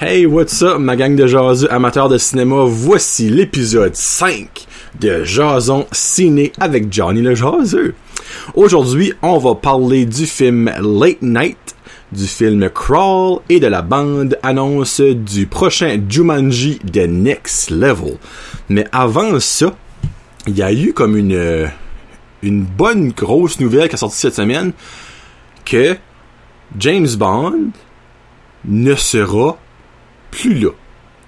Hey, what's up, ma gang de jaseux amateurs de cinéma? Voici l'épisode 5 de Jason Ciné avec Johnny le jaseux. Aujourd'hui, on va parler du film Late Night, du film Crawl et de la bande annonce du prochain Jumanji The Next Level. Mais avant ça, il y a eu comme une, une bonne grosse nouvelle qui a sorti cette semaine que James Bond ne sera plus là.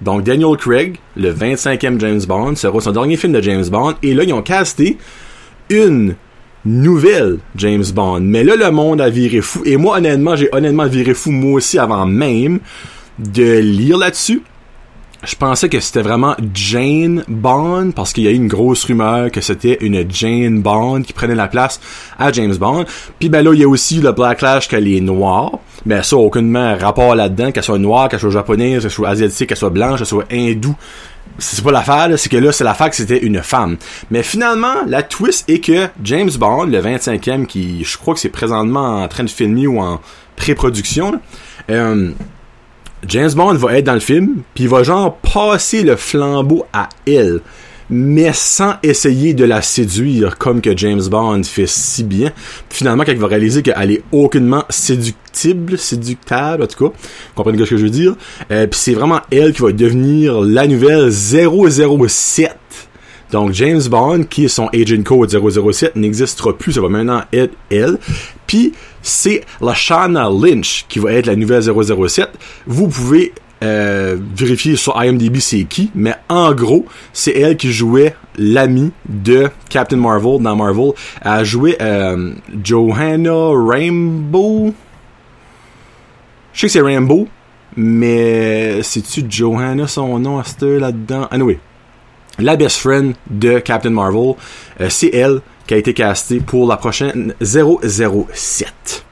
Donc Daniel Craig, le 25e James Bond, sera son dernier film de James Bond. Et là, ils ont casté une nouvelle James Bond. Mais là, le monde a viré fou. Et moi, honnêtement, j'ai honnêtement viré fou moi aussi avant même de lire là-dessus. Je pensais que c'était vraiment Jane Bond parce qu'il y a eu une grosse rumeur que c'était une Jane Bond qui prenait la place à James Bond. Puis ben là, il y a aussi le backlash qu'elle est noire. Mais ça, aucunement rapport là-dedans, qu'elle soit noire, qu'elle soit japonaise, qu'elle soit asiatique, qu'elle soit blanche, qu'elle soit hindoue. C'est pas l'affaire, c'est que là, c'est l'affaire que c'était une femme. Mais finalement, la twist est que James Bond, le 25e, qui je crois que c'est présentement en train de filmer ou en pré-production, euh, James Bond va être dans le film, puis il va genre passer le flambeau à elle, mais sans essayer de la séduire comme que James Bond fait si bien. Puis finalement, quand il va réaliser qu'elle est aucunement séductible, séductable, en tout cas, vous comprenez ce que je veux dire, euh, puis c'est vraiment elle qui va devenir la nouvelle 007 donc James Bond, qui est son agent code 007, n'existera plus, ça va maintenant être elle. Puis c'est la Lashana Lynch qui va être la nouvelle 007. Vous pouvez euh, vérifier sur IMDb c'est qui, mais en gros, c'est elle qui jouait l'ami de Captain Marvel dans Marvel. Elle a joué euh, Johanna Rainbow. Je sais que c'est Rainbow, mais c'est-tu Johanna son nom à cette là-dedans? Anyway, la best friend de Captain Marvel, euh, c'est elle qui a été castée pour la prochaine 007.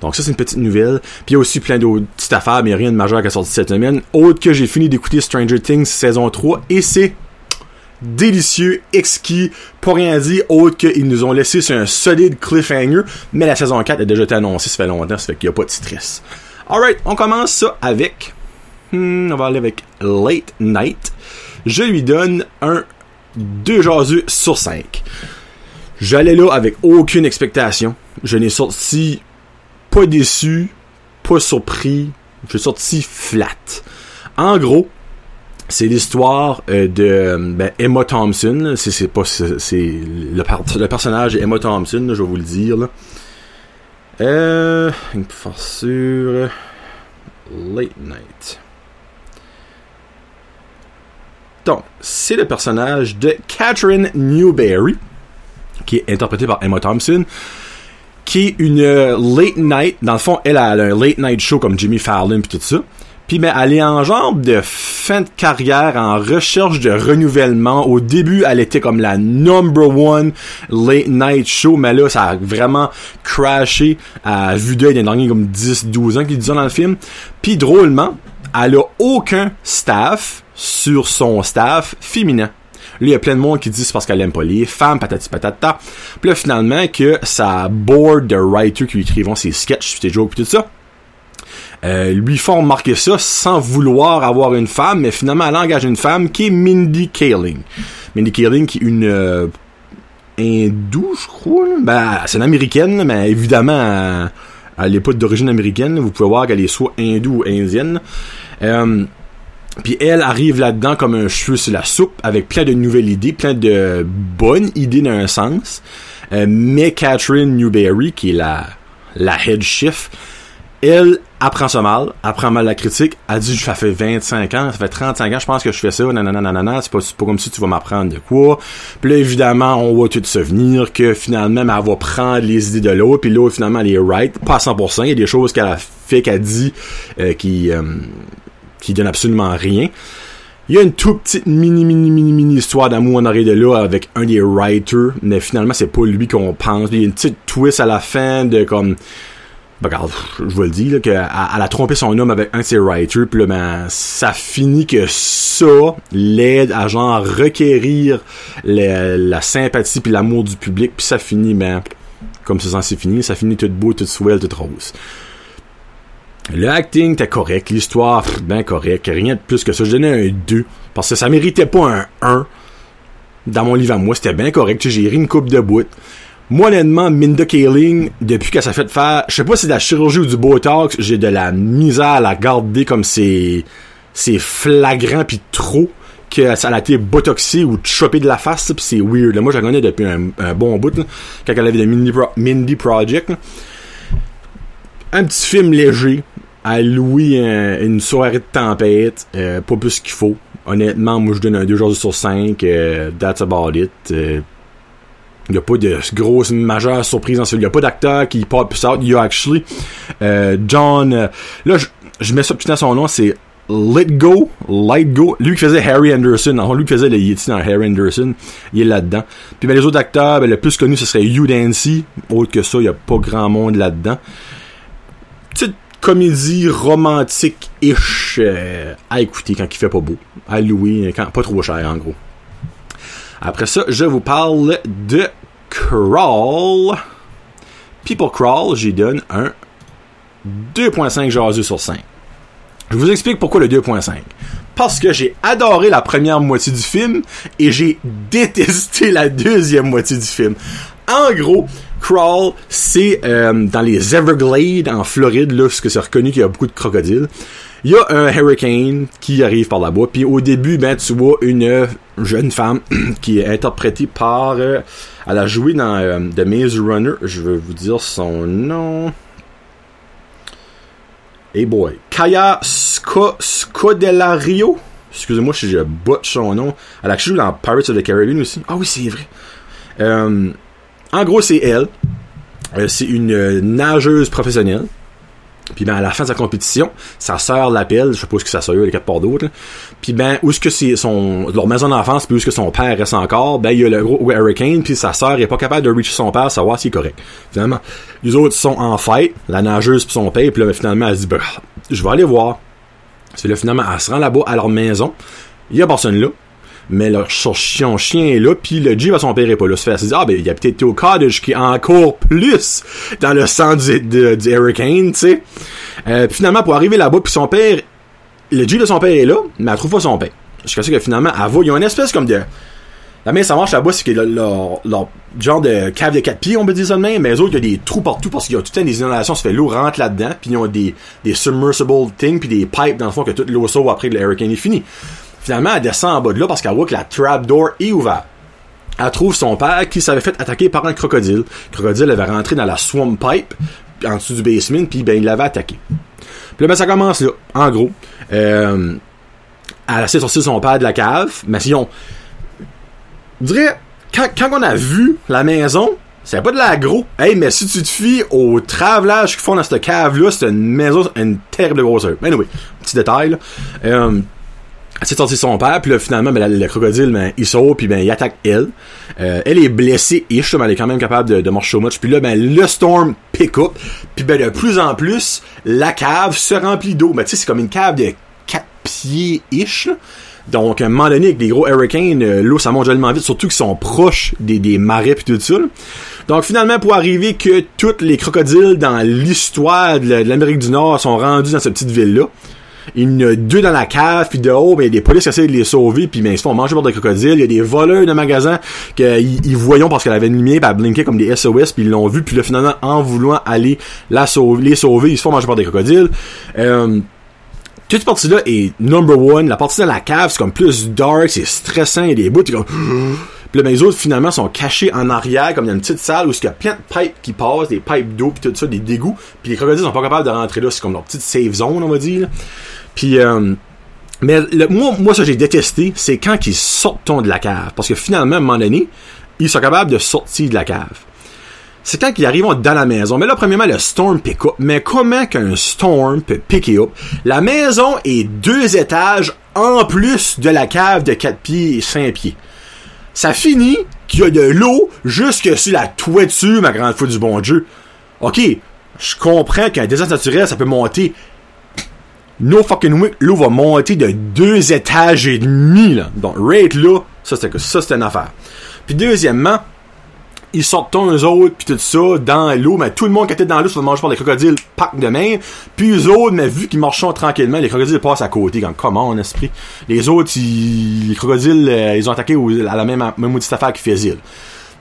Donc ça, c'est une petite nouvelle. Puis il y a aussi plein d'autres petites affaires, mais rien de majeur qui a sorti cette semaine. Autre que j'ai fini d'écouter Stranger Things saison 3, et c'est délicieux, exquis, pas rien dire, autre qu'ils nous ont laissé sur un solide cliffhanger, mais la saison 4 a déjà été annoncée, ça fait longtemps, ça fait qu'il n'y a pas de stress. Alright, on commence ça avec... Hmm, on va aller avec Late Night je lui donne un 2 jaseux sur 5. J'allais là avec aucune expectation. Je n'ai sorti pas déçu, pas surpris. Je suis sorti flat. En gros, c'est l'histoire euh, de ben, Emma Thompson. C'est le, personnage Emma Thompson, je vais vous le dire. Là. Euh, sûr. Late Night. Donc, c'est le personnage de Catherine Newberry, qui est interprétée par Emma Thompson, qui est une euh, late night. Dans le fond, elle a, un late night show comme Jimmy Fallon puis tout ça. Puis mais elle est en genre de fin de carrière, en recherche de renouvellement. Au début, elle était comme la number one late night show, mais là, ça a vraiment crashé à vue d'œil des derniers comme 10-12 ans qu'ils disent dans le film. Puis drôlement, elle a aucun staff sur son staff féminin. Lui, il y a plein de monde qui dit c'est parce qu'elle aime pas les femmes, patati patata. Puis là, finalement, que sa board de writers qui lui écrivent ses sketchs, ses jokes, tout ça, euh, lui font remarquer ça sans vouloir avoir une femme, mais finalement, elle engage une femme qui est Mindy Kaling. Mindy Kaling qui est une euh, hindoue, je crois. Ben, c'est une américaine, mais évidemment, elle n'est pas d'origine américaine. Vous pouvez voir qu'elle est soit hindoue ou indienne. Euh, puis elle arrive là-dedans comme un cheveu sur la soupe avec plein de nouvelles idées, plein de bonnes idées dans un sens. Euh, mais Catherine Newberry, qui est la, la head chef, elle apprend ça mal, apprend mal la critique, a dit ça fait 25 ans, ça fait 35 ans, je pense que je fais ça, nanana, c'est pas, comme si tu vas m'apprendre de quoi. Puis là, évidemment, on va tout se venir que finalement, elle va prendre les idées de l'autre, puis l'autre, finalement, elle est right, pas à 100%, il y a des choses qu'elle a fait, qu'elle dit, euh, qui, euh, qui donne absolument rien. Il y a une toute petite mini mini mini mini histoire d'amour en arrière de là avec un des writers, mais finalement c'est pas lui qu'on pense. Il y a une petite twist à la fin de comme ben, regarde, je vais le dire, qu'elle a trompé son homme avec un de ses writers, puis là, ben, ça finit que ça l'aide à genre requérir la sympathie puis l'amour du public, puis ça finit, ben, comme c'est censé finir, ça finit tout beau, tout swell, tout rose. Le acting était correct, l'histoire, bien correct, rien de plus que ça. Je donnais un 2, parce que ça méritait pas un 1 dans mon livre à moi. C'était bien correct, j'ai ri une coupe de bout. Moi, honnêtement, Minda Kaling, depuis qu'elle s'est fait faire, je sais pas si c'est de la chirurgie ou du Botox, j'ai de la misère à la garder comme c'est, c'est flagrant pis trop que ça a été botoxé ou chopé de la face, pis c'est weird. Moi, j'en connais depuis un, bon bout, quand elle avait le Mindy, Mindy Project. Un petit film léger, à louer une soirée de tempête, euh, pas plus qu'il faut. Honnêtement, moi je donne un 2 jours sur 5, euh, that's about it. Euh, il n'y a pas de grosse majeure surprise dans celui. Il n'y a pas d'acteur qui pop plus out. Il y a actually euh, John. Euh, là, je, mets ça petit dans son nom, c'est Let Go, Light Go. Lui qui faisait Harry Anderson. En lui qui faisait le Yeti dans Harry Anderson. Il est là-dedans. Puis ben, les autres acteurs, ben, le plus connu, ce serait Hugh Dancy. Autre que ça, il n'y a pas grand monde là-dedans. Petite comédie romantique-ish euh, à écouter quand il fait pas beau. À louer, quand, pas trop cher en gros. Après ça, je vous parle de Crawl. People Crawl, j'y donne un 2.5 jaseux sur 5. Je vous explique pourquoi le 2.5. Parce que j'ai adoré la première moitié du film et j'ai détesté la deuxième moitié du film. En gros, Crawl, c'est euh, dans les Everglades en Floride, là, parce que c'est reconnu qu'il y a beaucoup de crocodiles. Il y a un hurricane qui arrive par là-bas, puis au début, ben, tu vois une jeune femme qui est interprétée par... Euh, elle a joué dans euh, The Maze Runner, je vais vous dire son nom... Hey boy. Kaya Scodelario? Excusez-moi si je botche son nom. Elle a joué dans Pirates of the Caribbean aussi. Ah oui, c'est vrai. Euh, en gros, c'est elle. c'est une nageuse professionnelle. Puis ben à la fin de sa compétition, sa sœur l'appelle, je suppose que sa sœur est quatre part d'autres. Puis ben où est-ce que c'est son leur maison d'enfance, puis où est-ce que son père reste encore, ben il y a le gros Hurricane, puis sa sœur est pas capable de reach son père, savoir s'il est correct. Finalement, les autres sont en fight, la nageuse puis son père, puis là ben, finalement elle se dit ben, je vais aller voir. C'est là finalement elle se rend là-bas à leur maison. Il y a personne là mais leur chien, chien est là, puis le Jeep à son père est pas là. Se fait, dit, ah ben, il y a peut-être au cottage qui est encore plus dans le sang du, du Hurricane, tu sais. Euh, finalement, pour arriver là-bas, puis son père, le Jeep de son père est là, mais elle trouve pas son père. Jusqu'à ce que finalement, elle va, il y a une espèce comme de, la main, ça marche là-bas, c'est que leur, leur, genre de cave de quatre pieds, on peut dire ça de même, mais les autres, il y a des trous partout parce qu'il y a tout le temps des inondations, ça fait l'eau rentre là-dedans, puis ils ont des, des submersible things, puis des pipes dans le fond que toute l'eau sauve après que le hurricane est fini. Finalement, elle descend en bas de là parce qu'elle voit que la trapdoor est ouverte. Elle trouve son père qui s'avait fait attaquer par un crocodile. Le crocodile avait rentré dans la swamp pipe en dessous du basement, puis ben, il l'avait attaqué. Puis là, ben, ça commence là, en gros. Euh, elle a essayé de sortir son père de la cave, mais si on... Je dirais, quand, quand on a vu la maison, c'est pas de l'agro. Hey, mais si tu te fies au travelage qu'ils font dans cette cave-là, c'est une maison, une terrible grosseur. Mais anyway, petit détail, là. Euh, c'est sorti son père, puis là, finalement, ben, le crocodile, ben, il sort, puis ben, il attaque elle. Euh, elle est blessée, et mais elle est quand même capable de, marcher au match. Puis là, ben, le storm pick up, puis ben, de plus en plus, la cave se remplit d'eau. Mais tu sais, c'est comme une cave de 4 pieds-ish, Donc, à un moment donné, avec des gros hurricanes, euh, l'eau, ça monte tellement vite, surtout qu'ils sont proches des, des marais puis tout ça. Donc, finalement, pour arriver que tous les crocodiles dans l'histoire de l'Amérique du Nord sont rendus dans cette petite ville-là, il y en a deux dans la cave, puis de haut, ben, des polices essaient de les sauver, puis ben, ils se font manger par des crocodiles. Il y a des voleurs de magasins qu'ils ils voyons parce qu'elle avait une lumière, ben, elle comme des SOS, puis ils l'ont vu, puis là, finalement, en voulant aller la sauver, les sauver, ils se font manger par des crocodiles. Euh, toute partie-là est number one. La partie de la cave, c'est comme plus dark, c'est stressant, il y a des bouts, comme... Puis ben, les autres, finalement, sont cachés en arrière, comme dans une petite salle où il y a plein de pipes qui passent, des pipes d'eau, puis tout ça, des dégoûts. Puis les crocodiles sont pas capables de rentrer là. C'est comme leur petite safe zone, on va dire. Puis, euh, mais moi, moi, ça j'ai détesté, c'est quand ils sortent de la cave. Parce que finalement, à un moment donné, ils sont capables de sortir de la cave. C'est quand ils arrivent dans la maison. Mais là, premièrement, le storm pick up. Mais comment qu'un storm peut pick up? La maison est deux étages en plus de la cave de 4 pieds et 5 pieds. Ça finit qu'il y a de l'eau jusque sur la toiture, ma grande foi du bon Dieu. Ok, je comprends qu'un désastre naturel, ça peut monter No fucking week, l'eau va monter de deux étages et demi, là. Donc, rate là, ça c'était une affaire. Puis deuxièmement, ils sortent eux autres, puis tout ça, dans l'eau, mais tout le monde qui était dans l'eau se fait manger par les crocodiles, pack de main, puis eux autres, mais vu qu'ils marchent tranquillement, les crocodiles passent à côté, comme, comment, en esprit. Les autres, ils, les crocodiles, euh, ils ont attaqué à la même, même maudite affaire qu'ils faisaient,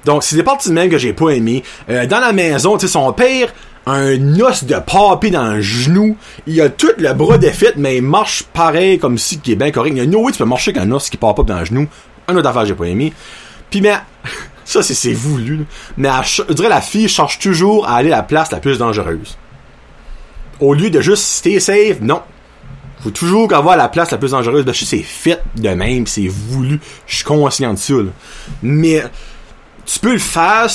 Donc, c'est des parties de même que j'ai pas aimé. Euh, dans la maison, tu sais, son père, un os de papy dans le genou. Il a tout le bras défait, mais il marche pareil comme si qui est bien correct. Il y a no way tu peux marcher avec un os qui part pas dans le genou. Un autre affaire j'ai pas aimé. Puis mais ça c'est voulu. Mais je dirais la fille cherche toujours à aller à la place la plus dangereuse. Au lieu de juste stay safe, non. Faut toujours avoir la place la plus dangereuse. Ben, je c'est fait de même, c'est voulu. Je suis conscient de ça. Mais tu peux le faire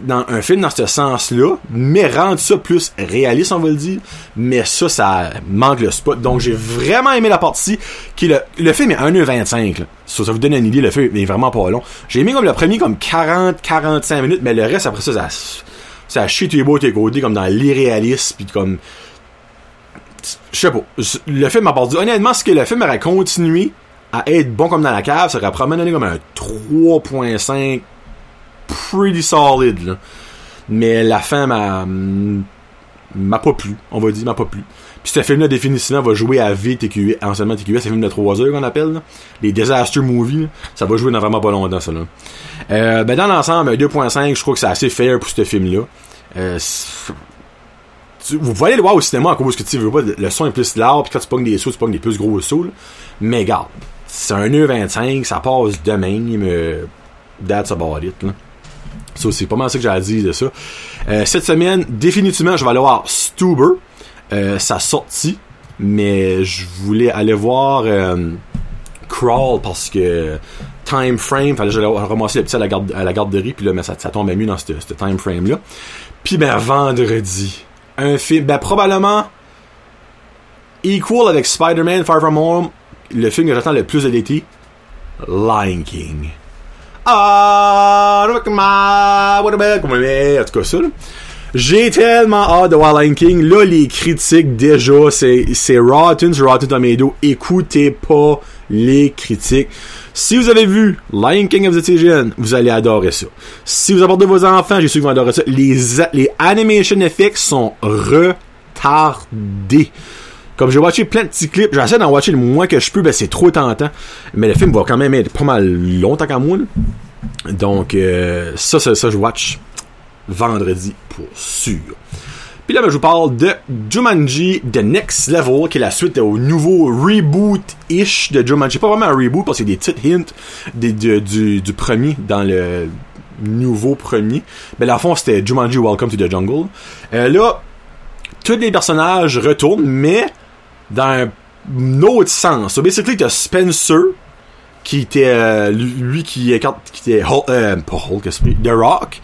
dans un film dans ce sens-là, mais rendre ça plus réaliste, on va le dire. Mais ça, ça manque le spot. Donc j'ai vraiment aimé la partie qui le, le film est 1h25. Ça, ça vous donne une idée, le film est vraiment pas long. J'ai aimé comme le premier comme 40-45 minutes, mais le reste après ça, ça, ça tous les beaux tes côtés comme dans l'irréalisme puis comme je sais pas. Le film dit. Honnêtement, ce que le film aurait continué à être bon comme dans la cave, ça aurait probablement donné comme un 3.5 pretty solid, là. Mais la fin m'a, m'a pas plu, on va dire, m'a pas plu. Puis ce film-là, définitivement, va jouer à VTQS, anciennement TQS, c'est un film de 3 heures qu'on appelle, là. Les disaster movies, ça va jouer dans vraiment pas longtemps, ça, là. Euh, ben, dans l'ensemble, 2.5, je crois que c'est assez fair pour ce film-là. Euh, vous pouvez aller le voir au cinéma à cause que tu veux pas, le son est plus large, puis quand tu pognes des sauts, tu pognes des plus gros sauts, là. Mais garde, c'est un 1h25, ça passe demain, me... That's about it, là. C'est pas mal ça que j'ai à dire de ça. Euh, cette semaine, définitivement, je vais aller voir Stuber. Euh, sa sortie. Mais je voulais aller voir euh, Crawl parce que time frame, fallait que j'allais ramasser le petit à la, garde, à la garderie, puis là, mais ça, ça tombait mieux dans ce time frame-là. Puis ben vendredi, un film, ben probablement equal avec Spider-Man Far From Home, le film que j'attends le plus de l'été, Lion King. Ah, en tout cas ça. J'ai tellement hâte de voir Lion King. Là, les critiques, déjà, c'est, Rotten sur Rotten Tomato. Écoutez pas les critiques. Si vous avez vu Lion King of the jeune, vous allez adorer ça. Si vous apportez vos enfants, j'ai sûr que vous adorer ça. Les, les animation effects sont retardés. Comme j'ai watché plein de petits clips, j'essaie d'en watcher le moins que je peux, ben c'est trop tentant. Mais le film va quand même être pas mal longtemps qu'à moi. Donc euh, ça, ça, ça, je watch vendredi pour sûr. Puis là, ben, je vous parle de Jumanji The Next Level, qui est la suite au nouveau reboot-ish de Jumanji. Pas vraiment un reboot, parce qu'il y a des petites hints du, du, premier dans le nouveau premier. Mais ben, là, fond, c'était Jumanji Welcome to the Jungle. Euh, là, tous les personnages retournent, mais dans un autre sens. So basically, t'as Spencer, qui était euh, lui qui, qui était euh, pas Hulk, The Rock.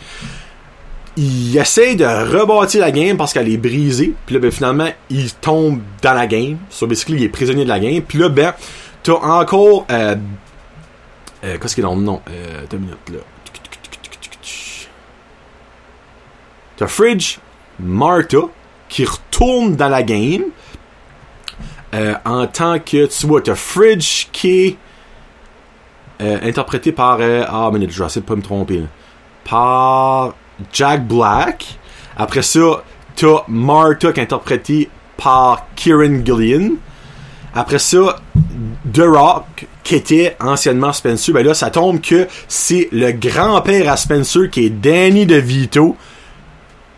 Il essaie de rebâtir la game parce qu'elle est brisée. Puis là, ben, finalement, il tombe dans la game. So basically, il est prisonnier de la game. Puis là, ben, t'as encore. Euh, euh, Qu'est-ce qu'il est dans le nom? Deux minutes, là. T'as Fridge Martha qui retourne dans la game. Euh, en tant que, tu vois, t'as Fridge qui est euh, interprété par, euh, ah, mais je vais essayer de pas me tromper, par Jack Black. Après ça, t'as Martha qui est interprété par Kieran Gillian. Après ça, The Rock, qui était anciennement Spencer, ben là, ça tombe que c'est le grand-père à Spencer qui est Danny DeVito.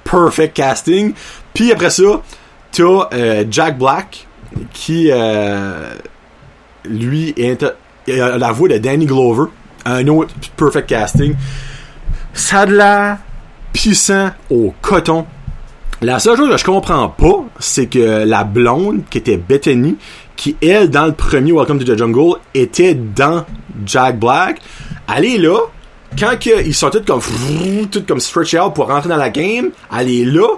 Perfect casting. Puis après ça, t'as Jack Black, qui, euh, lui, est la voix de Danny Glover, un autre perfect casting. Ça de la puissant au coton. La seule chose que je comprends pas, c'est que la blonde, qui était Bethany, qui, elle, dans le premier Welcome to the Jungle, était dans Jack Black, elle est là. Quand ils sont tous comme, tout comme stretch out pour rentrer dans la game, elle est là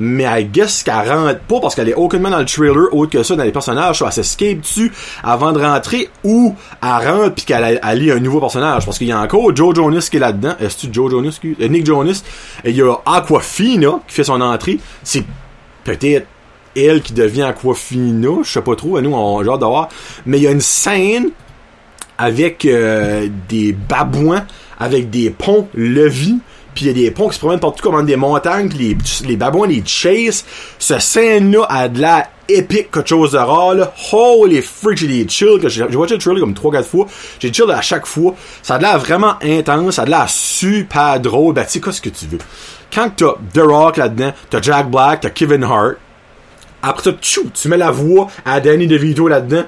mais I guess qu'elle rentre pas parce qu'elle est aucunement dans le trailer autre que ça dans les personnages soit elle s'escape dessus avant de rentrer ou elle rentre puis qu'elle lit un nouveau personnage. Parce qu'il y a encore Joe Jonas qui est là-dedans. Est-ce que Joe Jonas euh, Nick Jonas? Et il y a Aquafina qui fait son entrée. C'est peut-être elle qui devient Aquafina. Je sais pas trop. Nous on genre d'avoir mais il y a une scène avec euh, des babouins avec des ponts levis puis il y a des ponts qui se promènent partout comme des montagnes, puis les, les babouins les chase. Ce scène-là a de la épique quelque chose de rare, là. Holy freak, j'ai des chills, j'ai watché le trailer comme 3-4 fois. J'ai chill à chaque fois. Ça a de l'air vraiment intense, ça a de l'air super drôle. Ben, tu sais, qu'est-ce que tu veux? Quand t'as The Rock là-dedans, t'as Jack Black, t'as Kevin Hart. Après ça, tchou, tu mets la voix à Danny DeVito là-dedans.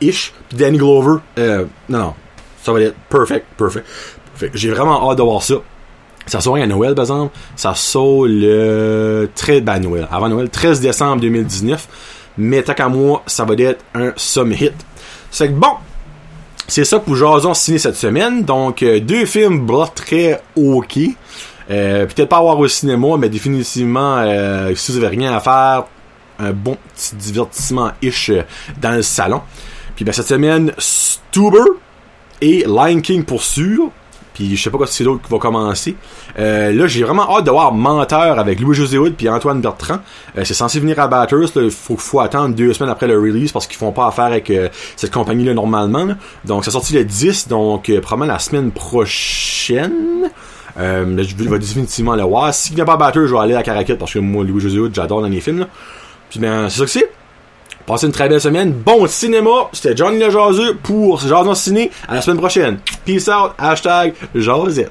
Ish. Pis Danny Glover. Euh, non, non. Ça va être perfect, perfect. J'ai vraiment hâte de voir ça. Ça sort à Noël, par exemple. Ça sort le très ben, Noël, avant Noël, 13 décembre 2019. Mais tant qu'à moi, ça va être un some hit. C'est que bon, c'est ça pour Jason signé cette semaine. Donc, euh, deux films blah, très ok. Euh, Peut-être pas voir au cinéma, mais définitivement, euh, si vous avez rien à faire, un bon petit divertissement-ish euh, dans le salon. Puis ben, cette semaine, Stuber et Lion King pour sûr. Puis je sais pas quoi c'est d'autre qui va commencer. Euh, là, j'ai vraiment hâte de voir Menteur avec Louis-José Hood puis Antoine Bertrand. Euh, c'est censé venir à Batters. Il faut, faut attendre deux semaines après le release parce qu'ils font pas affaire avec euh, cette compagnie-là normalement. Donc, c'est sorti le 10, donc probablement la semaine prochaine. Euh, je vais définitivement le voir. S'il vient pas à Batters, je vais aller à Caracat parce que moi, Louis-José Hood, j'adore dans les films. Puis ben, c'est ça que c'est. Passez une très belle semaine. Bon cinéma. C'était Johnny le Jaseux pour Jason Ciné. À la semaine prochaine. Peace out. Hashtag Josette.